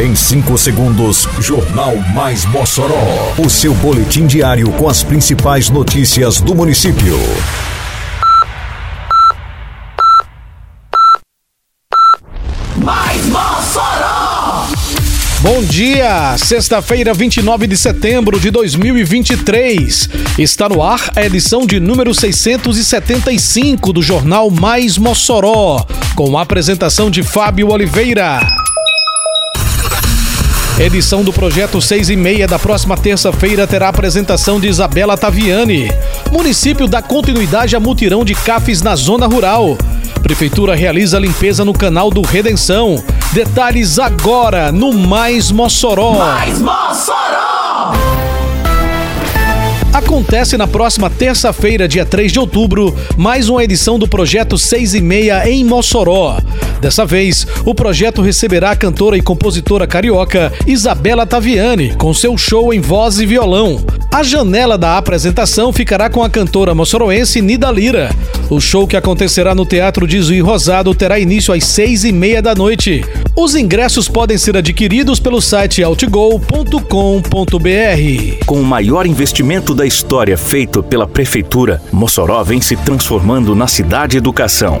Em 5 segundos, Jornal Mais Mossoró. O seu boletim diário com as principais notícias do município. Mais Mossoró! Bom dia, sexta-feira, 29 de setembro de 2023. Está no ar a edição de número 675 do Jornal Mais Mossoró, com a apresentação de Fábio Oliveira. Edição do projeto 6 e meia da próxima terça-feira terá a apresentação de Isabela Taviani. Município dá continuidade a mutirão de cafés na zona rural. Prefeitura realiza limpeza no canal do Redenção. Detalhes agora no Mais Mossoró. Mais Mossoró! Acontece na próxima terça-feira, dia 3 de outubro, mais uma edição do projeto 6 e meia em Mossoró. Dessa vez, o projeto receberá a cantora e compositora carioca Isabela Taviani, com seu show em voz e violão. A janela da apresentação ficará com a cantora moçoroense Nida Lira. O show que acontecerá no Teatro de Rosado terá início às seis e meia da noite. Os ingressos podem ser adquiridos pelo site outgo.com.br. Com o maior investimento da história feito pela Prefeitura, Mossoró vem se transformando na cidade educação.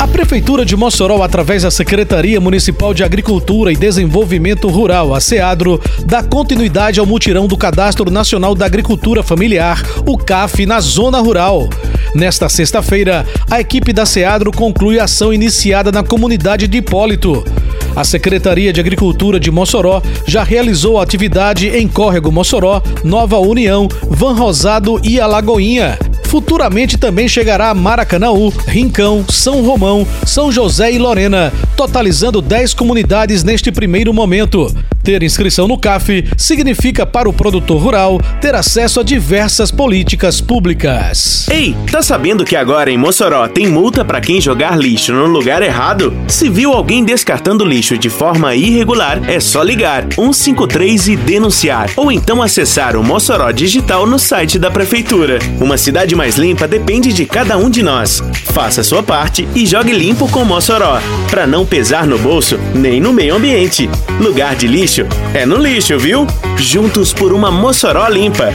A Prefeitura de Mossoró, através da Secretaria Municipal de Agricultura e Desenvolvimento Rural, a SEADRO, dá continuidade ao mutirão do Cadastro Nacional da Agricultura Familiar, o CAF, na zona rural. Nesta sexta-feira, a equipe da SEADRO conclui a ação iniciada na comunidade de Hipólito. A Secretaria de Agricultura de Mossoró já realizou a atividade em Córrego Mossoró, Nova União, Van Rosado e Alagoinha. Futuramente também chegará a Maracanaú, Rincão, São Romão, São José e Lorena, totalizando 10 comunidades neste primeiro momento. Ter inscrição no CAF significa para o produtor rural ter acesso a diversas políticas públicas. Ei, tá sabendo que agora em Mossoró tem multa para quem jogar lixo no lugar errado? Se viu alguém descartando lixo de forma irregular, é só ligar 153 e denunciar, ou então acessar o Mossoró Digital no site da prefeitura. Uma cidade mais limpa depende de cada um de nós. Faça sua parte e jogue limpo com Mossoró, para não pesar no bolso nem no meio ambiente. Lugar de lixo é no lixo, viu? Juntos por uma Mossoró limpa.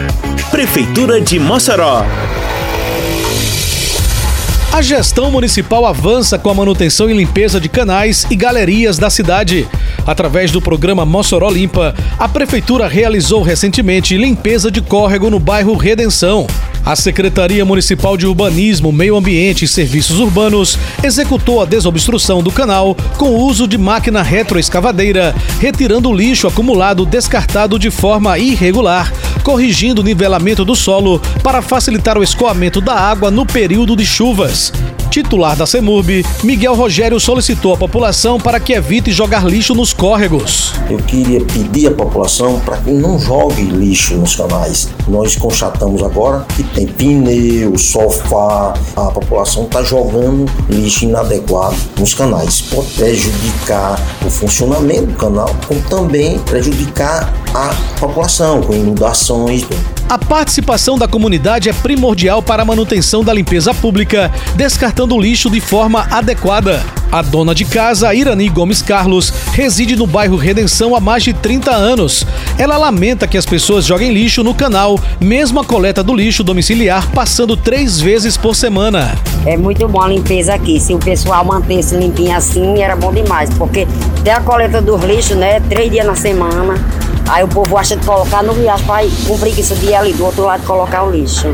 Prefeitura de Mossoró. A gestão municipal avança com a manutenção e limpeza de canais e galerias da cidade. Através do programa Mossoró Limpa, a prefeitura realizou recentemente limpeza de córrego no bairro Redenção. A Secretaria Municipal de Urbanismo, Meio Ambiente e Serviços Urbanos executou a desobstrução do canal com o uso de máquina retroescavadeira, retirando o lixo acumulado descartado de forma irregular, corrigindo o nivelamento do solo para facilitar o escoamento da água no período de chuvas. Titular da CEMURB, Miguel Rogério solicitou à população para que evite jogar lixo nos córregos. Eu queria pedir à população para que não jogue lixo nos canais. Nós constatamos agora que tem pneu, sofá, a população está jogando lixo inadequado nos canais. Pode prejudicar o funcionamento do canal, como também prejudicar a população com inundações. A participação da comunidade é primordial para a manutenção da limpeza pública, descartando o lixo de forma adequada. A dona de casa, Irani Gomes Carlos, reside no bairro Redenção há mais de 30 anos. Ela lamenta que as pessoas joguem lixo no canal, mesmo a coleta do lixo domiciliar passando três vezes por semana. É muito bom a limpeza aqui. Se o pessoal mantesse limpinho assim, era bom demais, porque tem a coleta dos lixos, né? Três dias na semana. Aí o povo acha de colocar no riacho para com preguiça de ali do outro lado colocar o lixo.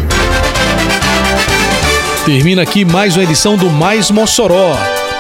Termina aqui mais uma edição do Mais Mossoró,